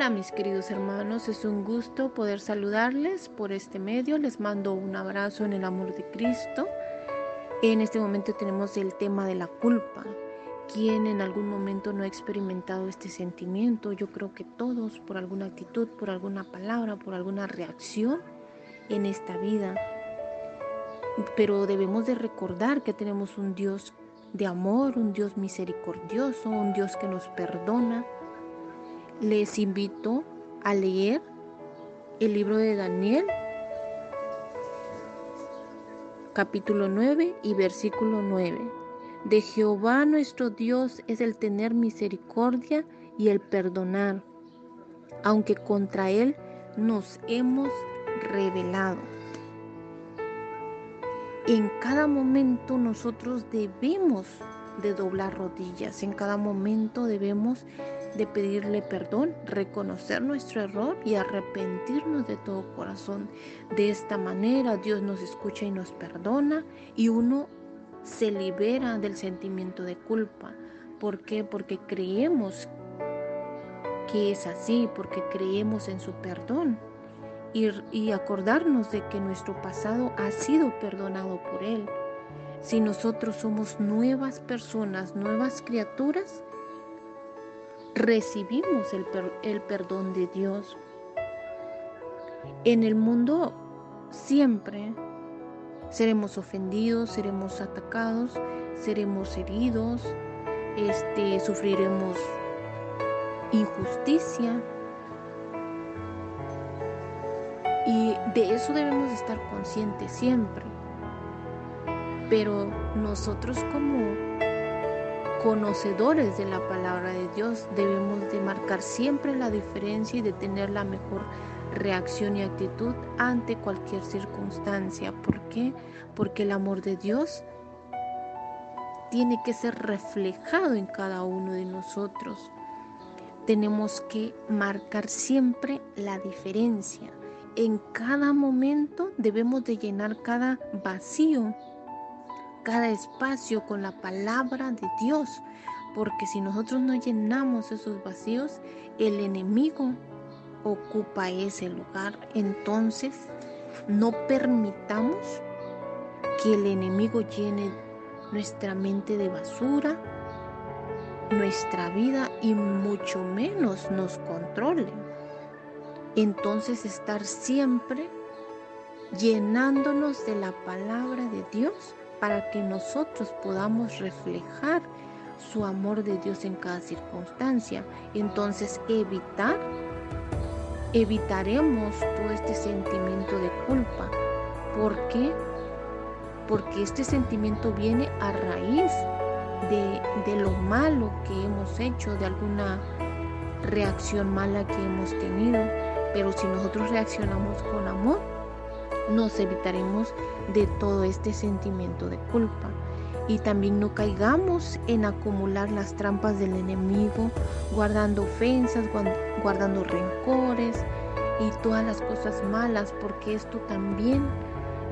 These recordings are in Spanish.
Hola mis queridos hermanos, es un gusto poder saludarles por este medio. Les mando un abrazo en el amor de Cristo. En este momento tenemos el tema de la culpa. ¿Quién en algún momento no ha experimentado este sentimiento? Yo creo que todos, por alguna actitud, por alguna palabra, por alguna reacción en esta vida. Pero debemos de recordar que tenemos un Dios de amor, un Dios misericordioso, un Dios que nos perdona les invito a leer el libro de Daniel, capítulo 9 y versículo 9. De Jehová nuestro Dios es el tener misericordia y el perdonar, aunque contra Él nos hemos rebelado. En cada momento nosotros debemos de doblar rodillas, en cada momento debemos de pedirle perdón, reconocer nuestro error y arrepentirnos de todo corazón. De esta manera Dios nos escucha y nos perdona y uno se libera del sentimiento de culpa. ¿Por qué? Porque creemos que es así, porque creemos en su perdón. Y, y acordarnos de que nuestro pasado ha sido perdonado por Él. Si nosotros somos nuevas personas, nuevas criaturas, recibimos el, el perdón de Dios. En el mundo siempre seremos ofendidos, seremos atacados, seremos heridos, este, sufriremos injusticia. Y de eso debemos estar conscientes siempre. Pero nosotros como conocedores de la palabra de Dios, debemos de marcar siempre la diferencia y de tener la mejor reacción y actitud ante cualquier circunstancia. ¿Por qué? Porque el amor de Dios tiene que ser reflejado en cada uno de nosotros. Tenemos que marcar siempre la diferencia. En cada momento debemos de llenar cada vacío cada espacio con la palabra de Dios, porque si nosotros no llenamos esos vacíos, el enemigo ocupa ese lugar. Entonces, no permitamos que el enemigo llene nuestra mente de basura, nuestra vida y mucho menos nos controle. Entonces estar siempre llenándonos de la palabra de Dios para que nosotros podamos reflejar su amor de Dios en cada circunstancia. Entonces evitar, evitaremos todo este sentimiento de culpa. ¿Por qué? Porque este sentimiento viene a raíz de, de lo malo que hemos hecho, de alguna reacción mala que hemos tenido. Pero si nosotros reaccionamos con amor, nos evitaremos de todo este sentimiento de culpa. Y también no caigamos en acumular las trampas del enemigo, guardando ofensas, guardando rencores y todas las cosas malas, porque esto también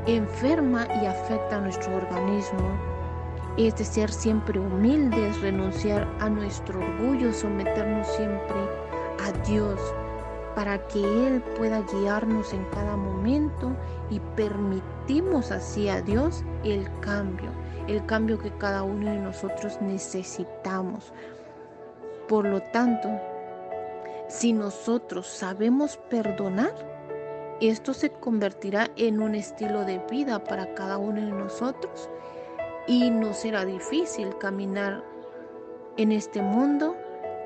enferma y afecta a nuestro organismo. Es de ser siempre humildes, renunciar a nuestro orgullo, someternos siempre a Dios para que Él pueda guiarnos en cada momento y permitimos así a Dios el cambio, el cambio que cada uno de nosotros necesitamos. Por lo tanto, si nosotros sabemos perdonar, esto se convertirá en un estilo de vida para cada uno de nosotros y no será difícil caminar en este mundo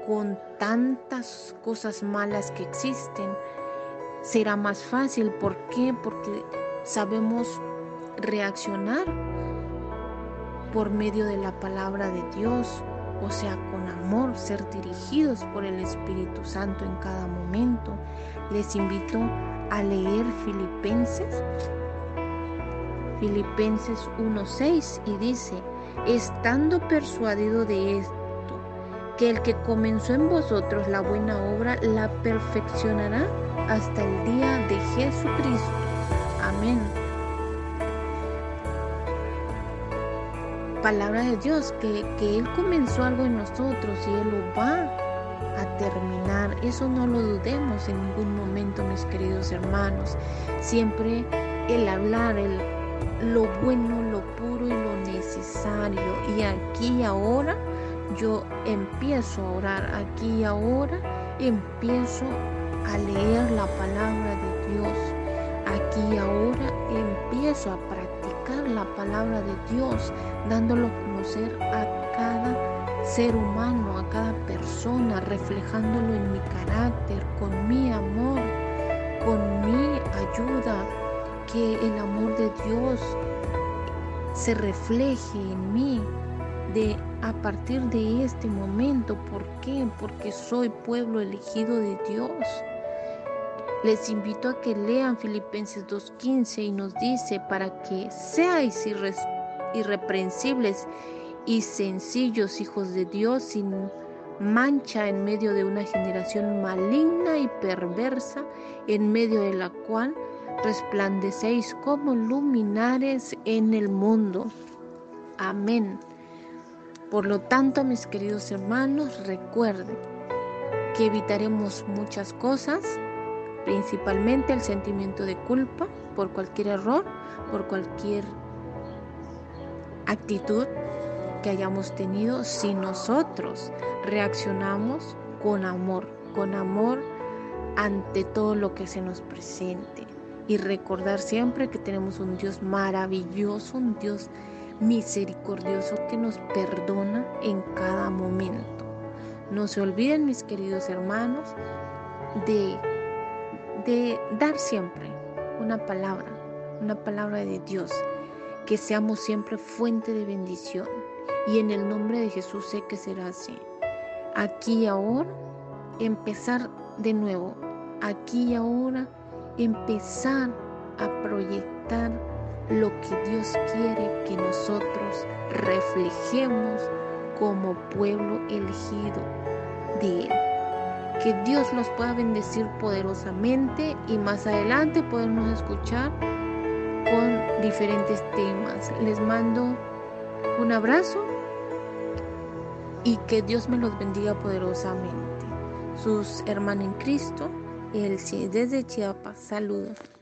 con tantas cosas malas que existen, será más fácil. ¿Por qué? Porque sabemos reaccionar por medio de la palabra de Dios, o sea, con amor, ser dirigidos por el Espíritu Santo en cada momento. Les invito a leer Filipenses, Filipenses 1.6 y dice, estando persuadido de esto, que el que comenzó en vosotros la buena obra la perfeccionará hasta el día de Jesucristo. Amén. Palabra de Dios, que, que Él comenzó algo en nosotros y Él lo va a terminar. Eso no lo dudemos en ningún momento, mis queridos hermanos. Siempre el hablar, el, lo bueno, lo puro y lo necesario. Y aquí ahora yo empiezo a orar. Aquí y ahora empiezo a leer la palabra de Dios. Aquí y ahora empiezo a practicar la palabra de Dios, dándolo a conocer a cada ser humano, a cada persona, reflejándolo en mi carácter, con mi amor, con mi ayuda, que el amor de Dios se refleje en mí de a partir de este momento. ¿Por qué? Porque soy pueblo elegido de Dios. Les invito a que lean Filipenses 2.15 y nos dice, para que seáis irreprensibles y sencillos hijos de Dios sin mancha en medio de una generación maligna y perversa, en medio de la cual resplandecéis como luminares en el mundo. Amén. Por lo tanto, mis queridos hermanos, recuerden que evitaremos muchas cosas, principalmente el sentimiento de culpa por cualquier error, por cualquier actitud que hayamos tenido si nosotros reaccionamos con amor, con amor ante todo lo que se nos presente. Y recordar siempre que tenemos un Dios maravilloso, un Dios misericordioso que nos perdona en cada momento. No se olviden, mis queridos hermanos, de, de dar siempre una palabra, una palabra de Dios, que seamos siempre fuente de bendición. Y en el nombre de Jesús sé que será así. Aquí y ahora, empezar de nuevo. Aquí y ahora empezar a proyectar lo que Dios quiere que nosotros reflejemos como pueblo elegido de Él. Que Dios los pueda bendecir poderosamente y más adelante podemos escuchar con diferentes temas. Les mando un abrazo y que Dios me los bendiga poderosamente. Sus hermanos en Cristo, el desde Chiapas. Saludos.